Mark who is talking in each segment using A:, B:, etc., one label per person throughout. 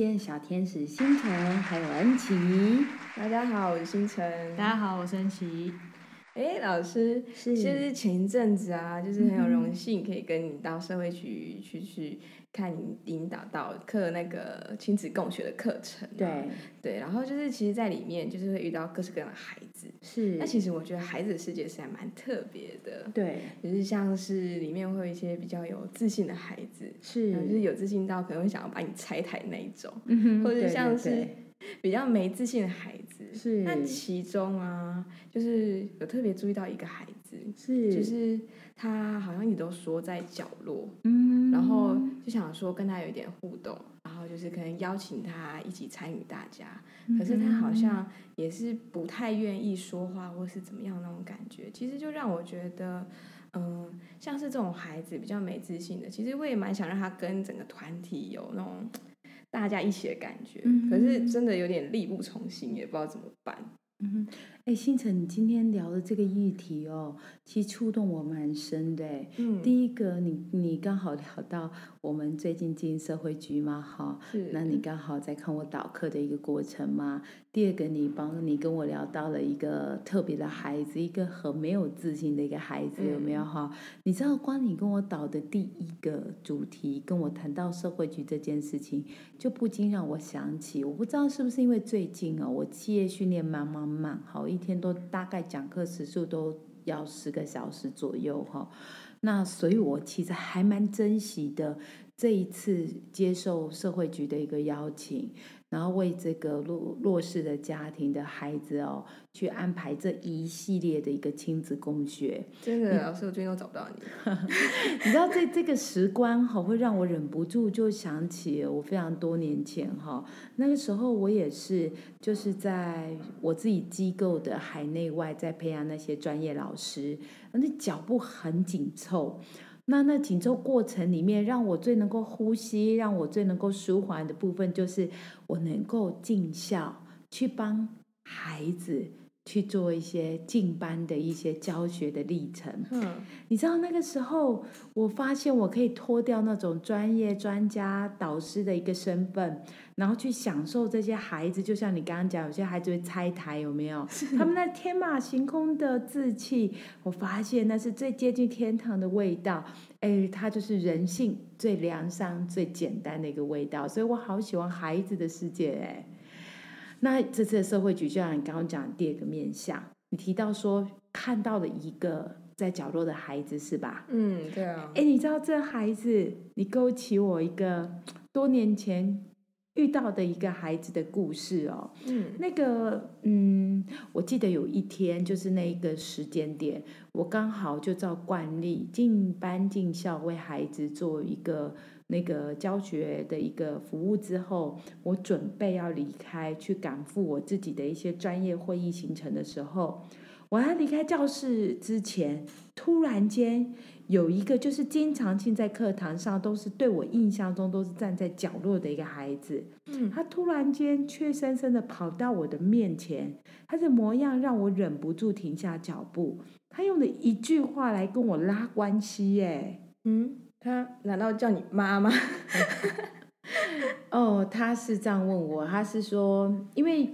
A: 见小天使星辰，还有恩琪。
B: 大家好，我是星辰。
C: 大家好，我是恩琪。
B: 哎，老师，
A: 是
B: 其实前一阵子啊，就是很有荣幸可以跟你到社会局去去看你引导到课那个亲子共学的课程、啊。
A: 对，
B: 对，然后就是其实，在里面就是会遇到各式各样的孩子。
A: 是。
B: 那其实我觉得孩子的世界是还蛮特别的。
A: 对，
B: 就是像是里面会有一些比较有自信的孩子，
A: 是
B: 然后就是有自信到可能会想要把你拆台那一种，或者
A: 对对
B: 像是
A: 对
B: 比较没自信的孩子。
A: 是。
B: 那其中啊，就是有特别注意到一个孩子，
A: 是。
B: 就是他好像也都缩在角落，
A: 嗯，
B: 然后。就想说跟他有一点互动，然后就是可能邀请他一起参与大家，可是他好像也是不太愿意说话或是怎么样那种感觉，其实就让我觉得。嗯，像是这种孩子比较没自信的，其实我也蛮想让他跟整个团体有那种大家一起的感觉。
A: 嗯
B: 可是真的有点力不从心，也不知道怎么办。
A: 哎，星辰，你今天聊的这个议题哦，其实触动我蛮深的哎。
B: 嗯，
A: 第一个，你你刚好聊到我们最近进社会局嘛，哈，
B: 是
A: 那你刚好在看我导课的一个过程嘛。第二个，你帮你跟我聊到了一个特别的孩子，一个很没有自信的一个孩子，有没有哈？你知道，光你跟我导的第一个主题，跟我谈到社会局这件事情，就不禁让我想起，我不知道是不是因为最近哦，我企业训练忙忙忙，好，一天都大概讲课时数都要十个小时左右哈。那所以，我其实还蛮珍惜的这一次接受社会局的一个邀请，然后为这个弱弱势的家庭的孩子哦，去安排这一系列的一个亲子共学。
B: 真的，老师，我最近都找不到你。
A: 你知道这这个时光哈，会让我忍不住就想起我非常多年前哈，那个时候我也是就是在我自己机构的海内外在培养那些专业老师，那脚步很紧凑。那那紧凑过程里面，让我最能够呼吸，让我最能够舒缓的部分，就是我能够尽孝去帮孩子去做一些进班的一些教学的历程。
B: 嗯，
A: 你知道那个时候，我发现我可以脱掉那种专业专家导师的一个身份，然后去享受这些孩子。就像你刚刚讲，有些孩子会拆台，有没有？他们那天马行空的志气，我发现那是最接近天堂的味道。哎，它就是人性最良善、最简单的一个味道。所以我好喜欢孩子的世界。哎，那这次的社会局，就像你刚刚讲的第二个面向，你提到说看到了一个在角落的孩子，是吧？
B: 嗯，对啊。
A: 哎，你知道这孩子，你勾起我一个多年前遇到的一个孩子的故事哦。
B: 嗯
A: 那个，嗯，我记得有一天，就是那一个时间点，我刚好就照惯例进班进校为孩子做一个那个教学的一个服务之后，我准备要离开去赶赴我自己的一些专业会议行程的时候，我要离开教室之前，突然间有一个就是经常性在课堂上都是对我印象中都是站在角落的一个孩子，
B: 嗯，
A: 他突然间怯生生的跑到我的面前，他的模样让我忍不住停下脚步。他用的一句话来跟我拉关系，耶。
B: 嗯，他难道叫你妈妈？
A: 哦，他是这样问我，他是说，因为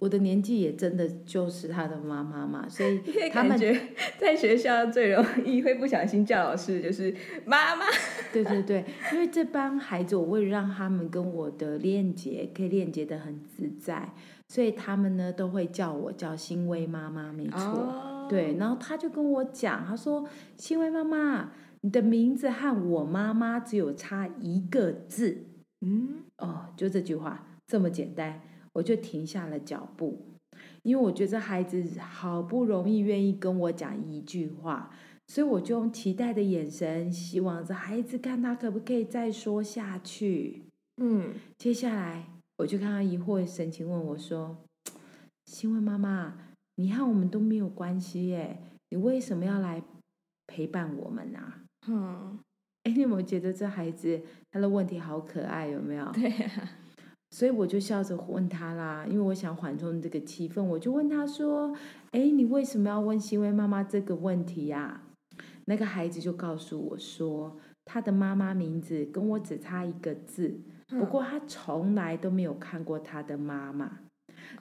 A: 我的年纪也真的就是他的妈妈嘛，所以他们
B: 感觉 在学校最容易会不小心叫老师就是妈妈。
A: 对对对，因为这帮孩子，我为了让他们跟我的链接可以链接的很自在，所以他们呢都会叫我叫欣薇妈妈，没错。
B: 哦
A: 对，然后他就跟我讲，他说：“欣薇妈妈，你的名字和我妈妈只有差一个字。”
B: 嗯，
A: 哦，就这句话这么简单，我就停下了脚步，因为我觉得孩子好不容易愿意跟我讲一句话，所以我就用期待的眼神，希望这孩子看他可不可以再说下去。
B: 嗯，
A: 接下来我就看他疑惑的神情，问我说：“新问妈妈，你和我们都没有关系耶，你为什么要来陪伴我们啊？”
B: 嗯，
A: 哎，你有没有觉得这孩子他的问题好可爱？有没有？
B: 对啊，
A: 所以我就笑着问他啦，因为我想缓冲这个气氛，我就问他说：“哎，你为什么要问新薇妈妈这个问题呀、那个孩子就告诉我说，他的妈妈名字跟我只差一个字，不过他从来都没有看过他的妈妈。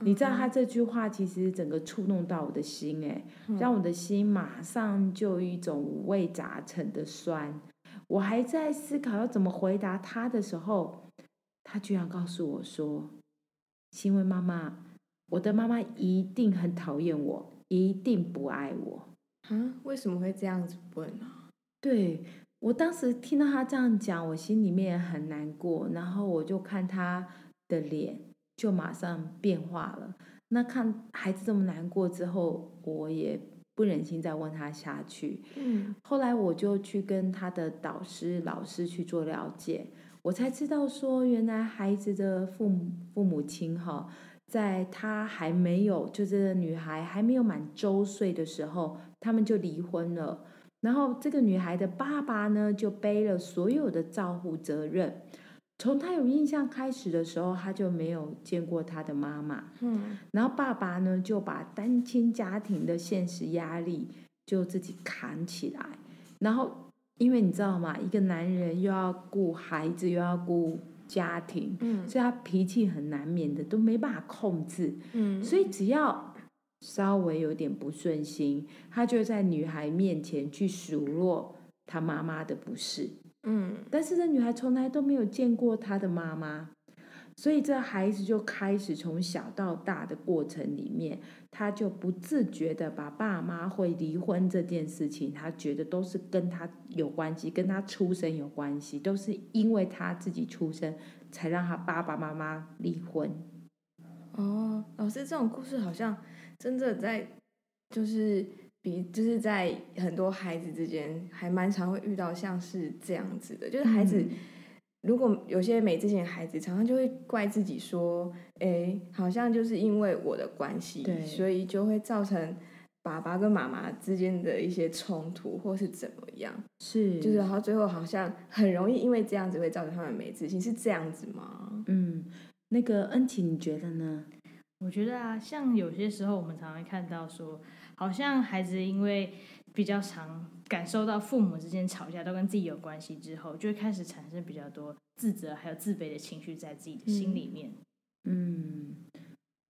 A: 你知道他这句话其实整个触动到我的心，哎，让我的心马上就有一种五味杂陈的酸。我还在思考要怎么回答他的时候，他居然告诉我说：“新闻妈妈，我的妈妈一定很讨厌我，一定不爱我。
B: 啊，为什么会这样子问呢、
A: 对”我当时听到他这样讲，我心里面也很难过，然后我就看他的脸，就马上变化了。那看孩子这么难过之后，我也不忍心再问他下去。
B: 嗯
A: 后来我就去跟他的导师、老师去做了解，我才知道说，原来孩子的父母父母亲哈，在他还没有，就这个女孩还没有满周岁的时候，他们就离婚了。然后这个女孩的爸爸呢，就背了所有的照护责任。从他有印象开始的时候，他就没有见过他的妈妈。
B: 嗯
A: 然后爸爸呢，就把单亲家庭的现实压力就自己扛起来。然后，因为你知道吗，一个男人又要顾孩子，又要顾家庭，
B: 嗯
A: 所以他脾气很难免的都没办法控制。
B: 嗯，
A: 所以只要稍微有点不顺心，他就在女孩面前去数落他妈妈的不是。
B: 嗯
A: 但是这女孩从来都没有见过她的妈妈，所以这孩子就开始从小到大的过程里面，她就不自觉的把爸妈会离婚这件事情，她觉得都是跟她有关系，跟她出生有关系，都是因为她自己出生才让她爸爸妈妈离婚。
B: 哦，老师，这种故事好像真的在，就是比就是在很多孩子之间还蛮常会遇到像是这样子的，就是孩子。
A: 嗯
B: 如果有些没自信的孩子，常常就会怪自己说：“哎，好像就是因为我的关系，所以就会造成爸爸跟妈妈之间的一些冲突，或是怎么样。
A: 是，
B: 就是然后最后好像很容易因为这样子会造成他们没自信，是这样子吗？
A: 嗯，那个恩琪，你觉得呢？
C: 我觉得啊，像有些时候我们常常看到说，好像孩子因为比较常感受到父母之间吵架都跟自己有关系之后，就会开始产生比较多自责还有自卑的情绪在自己的心里面。
A: 嗯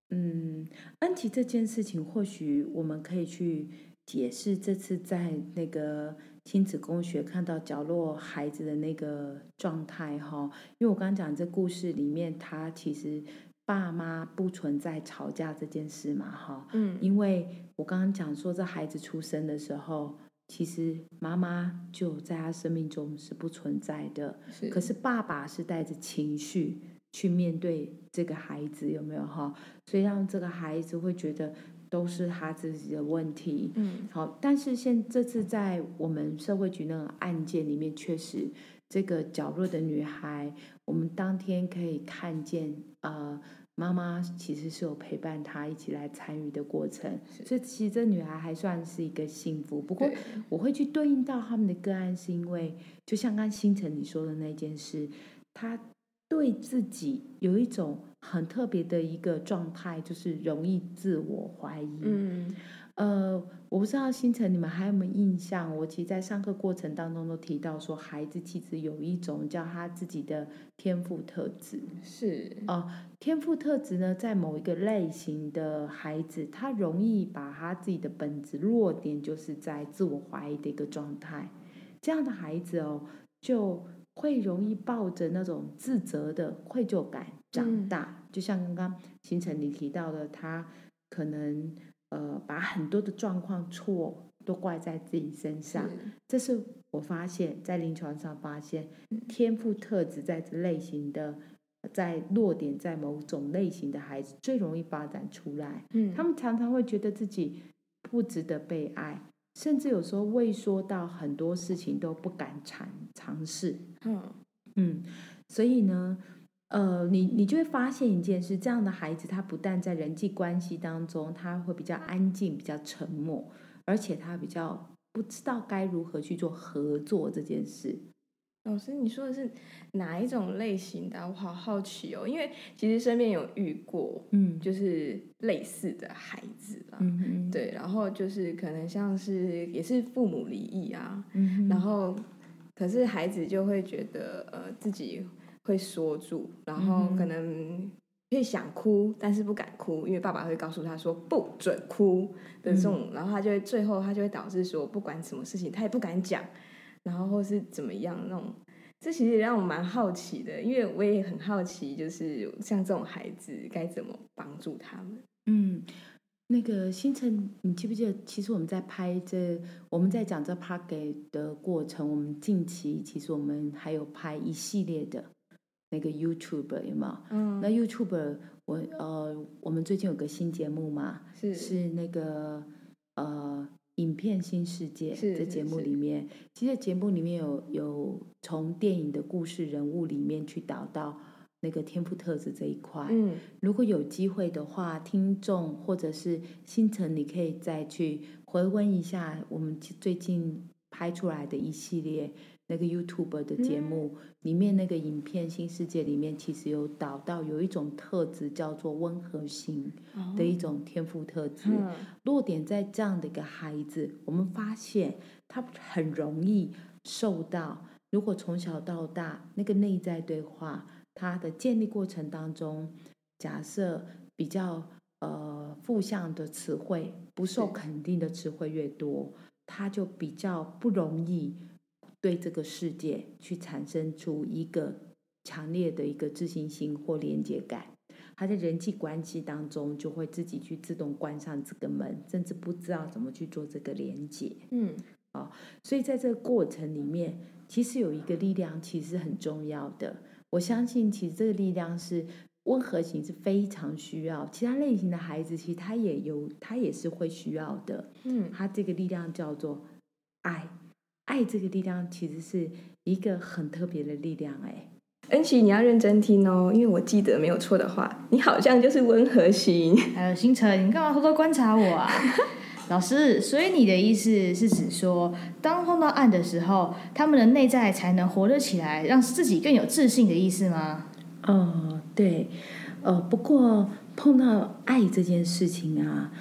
A: 嗯，安琪这件事情，或许我们可以去解释这次在那个亲子工学看到角落孩子的那个状态哈，因为我刚刚讲这故事里面，他其实爸妈不存在吵架这件事嘛哈，
B: 嗯
A: 因为我刚刚讲说这孩子出生的时候。其实妈妈就在他生命中是不存在的，
B: 是
A: 可是爸爸是带着情绪去面对这个孩子，有没有哈？所以让这个孩子会觉得都是他自己的问题。
B: 嗯
A: 好，但是现这次在我们社会局那个案件里面，确实这个角落的女孩，我们当天可以看见，呃，妈妈其实是有陪伴她一起来参与的过程，所以其实这女孩还算是一个幸福。不过我会去对应到他们的个案，是因为就像刚星辰你说的那件事，她对自己有一种很特别的一个状态，就是容易自我怀疑。
B: 嗯
A: 呃，我不知道星辰你们还有没有印象？我其实，在上课过程当中都提到说，孩子其实有一种叫他自己的天赋特质。
B: 是
A: 哦，天赋特质呢，在某一个类型的孩子，他容易把他自己的本质弱点，就是在自我怀疑的一个状态。这样的孩子哦，就会容易抱着那种自责的愧疚感长大。就像刚刚星辰你提到的，他可能呃把很多的状况错都怪在自己身上。这是我发现，在临床上发现天赋特质在这类型的。在弱点在某种类型的孩子最容易发展出来，嗯，他们常常会觉得自己不值得被爱，甚至有时候畏缩到很多事情都不敢尝尝试，嗯嗯，所以呢，呃，你你就会发现一件事，这样的孩子他不但在人际关系当中他会比较安静、比较沉默，而且他比较不知道该如何去做合作这件事。
B: 老师，你说的是哪一种类型的？我好好奇哦，因为其实身边有遇过，嗯，就是类似的孩子啦，嗯嗯，对，然后就是可能像是也是父母离异啊，嗯，然后可是孩子就会觉得呃自己会缩住，然后可能会想哭，但是不敢哭，因为爸爸会告诉他说不准哭的这种，然后他就会最后他就会导致说不管什么事情他也不敢讲。然后或是怎么样那种，这其实也让我蛮好奇的，因为我也很好奇，就是像这种孩子该怎么帮助他们。
A: 嗯，那个星辰，你记不记得？其实我们在拍这，我们在讲这 p a r k 的过程，我们近期其实我们还有拍一系列的那个 YouTube 有吗？嗯，那 YouTube 我呃，我们最近有个新节目嘛，
B: 是
A: 是那个呃。影片新世界这节目里面，其实节目里面有有从电影的故事人物里面去导到那个天赋特质这一块。嗯，如果有机会的话，听众或者是星辰，你可以再去回温一下我们最近拍出来的一系列。那个 YouTube 的节目里面，那个影片《新世界》里面，其实有导到有一种特质叫做温和型的一种天赋特质。落点在这样的一个孩子，我们发现他很容易受到，如果从小到大那个内在对话，他的建立过程当中，假设比较呃负向的词汇、不受肯定的词汇越多，他就比较不容易。对这个世界去产生出一个强烈的一个自信心或连接感，他在人际关系当中就会自己去自动关上这个门，甚至不知道怎么去做这个连接。嗯，啊，所以在这个过程里面，其实有一个力量，其实很重要的。我相信，其实这个力量是温和型是非常需要，其他类型的孩子其实他也有，他也是会需要的。嗯，他这个力量叫做爱。爱这个力量其实是一个很特别的力量，哎，
B: 恩琪，你要认真听哦，因为我记得没有错的话，你好像就是温和型。
C: 还有星辰，你干嘛偷偷观察我啊？老师，所以你的意思是指说，当碰到爱的时候，他们的内在才能活得起来，让自己更有自信的意思吗？
A: 哦，对，呃，不过碰到爱这件事情啊，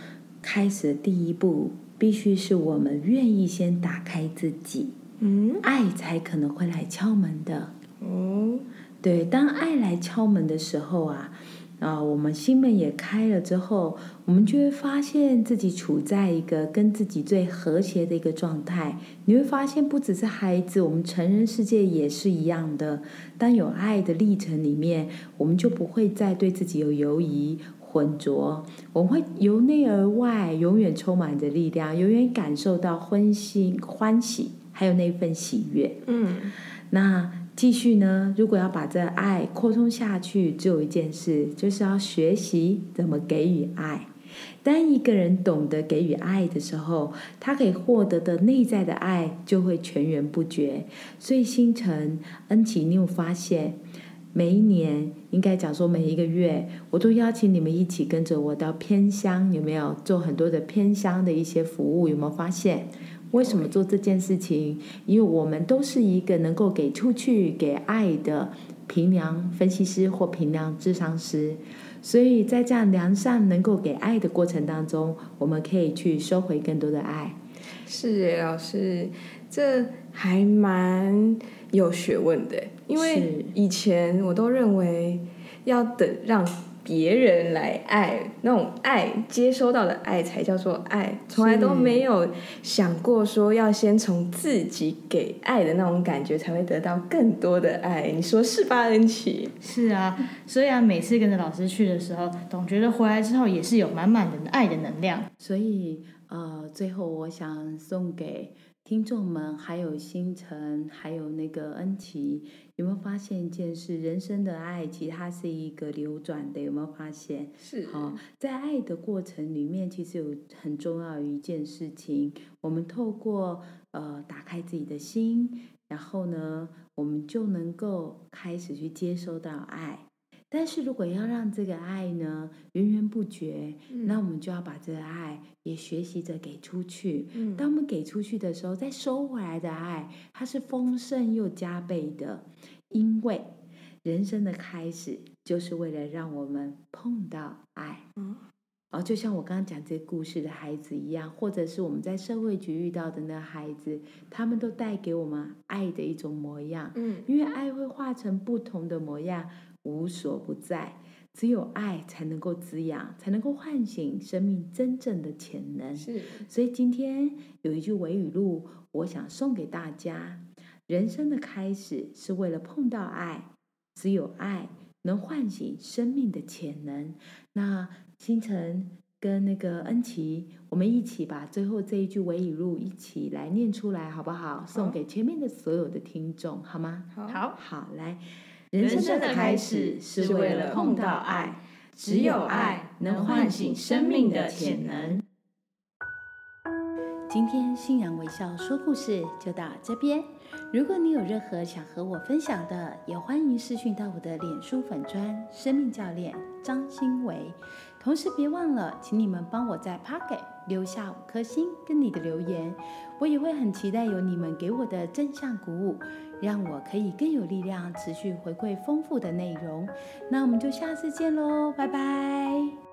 A: 开始的第一步。必须是我们愿意先打开自己，嗯，爱才可能会来敲门的。哦，对，当爱来敲门的时候啊，啊，我们心门也开了之后，我们就会发现自己处在一个跟自己最和谐的一个状态。你会发现，不只是孩子，我们成人世界也是一样的。当有爱的历程里面，我们就不会再对自己有犹疑。浑浊，我们会由内而外，永远充满着力量，永远感受到欢喜、欢喜，还有那份喜悦。嗯，那继续呢？如果要把这爱扩充下去，只有一件事，就是要学习怎么给予爱。当一个人懂得给予爱的时候，他可以获得的内在的爱就会源源不绝。所以，星辰恩琪，你有发现？每一年，应该讲说每一个月，我都邀请你们一起跟着我到偏乡，有没有做很多的偏乡的一些服务？有没有发现？为什么做这件事情？因为我们都是一个能够给出去、给爱的平良分析师或平良智商师，所以在这样良善能够给爱的过程当中，我们可以去收回更多的爱。
B: 是耶老师，这还蛮。有学问的，因为以前我都认为要等让别人来爱，那种爱接收到的爱才叫做爱，从来都没有想过说要先从自己给爱的那种感觉，才会得到更多的爱。你说是吧，恩琪？
C: 是啊，所以啊，每次跟着老师去的时候，总觉得回来之后也是有满满的爱的能量。
A: 所以呃，最后我想送给。听众们，还有星辰，还有那个恩琪，有没有发现一件事？人生的爱其实它是一个流转的，有没有发现？
B: 是。
A: 好，在爱的过程里面，其实有很重要一件事情，我们透过呃打开自己的心，然后呢，我们就能够开始去接收到爱。但是如果要让这个爱呢源源不绝，那我们就要把这个爱也学习着给出去。当我们给出去的时候，再收回来的爱，它是丰盛又加倍的。因为人生的开始就是为了让我们碰到爱。嗯哦，就像我刚刚讲这故事的孩子一样，或者是我们在社会局遇到的那孩子，他们都带给我们爱的一种模样。嗯，因为爱会化成不同的模样。无所不在，只有爱才能够滋养，才能够唤醒生命真正的潜能。
B: 是，
A: 所以今天有一句维语录，我想送给大家：人生的开始是为了碰到爱，只有爱能唤醒生命的潜能。那星辰跟那个恩琪，我们一起把最后这一句维语录一起来念出来，好不好？送给前面的所有的听众，好吗？
B: 好，
A: 好，来。
C: 人生的开始是为了碰到爱，只有爱能唤醒生命的潜能。
A: 今天信仰微笑说故事就到这边。如果你有任何想和我分享的，也欢迎私讯到我的脸书粉砖生命教练张新维。同时别忘了，请你们帮我在 Pocket 留下五颗星跟你的留言，我也会很期待有你们给我的正向鼓舞。让我可以更有力量，持续回馈丰富的内容。那我们就下次见喽，拜拜。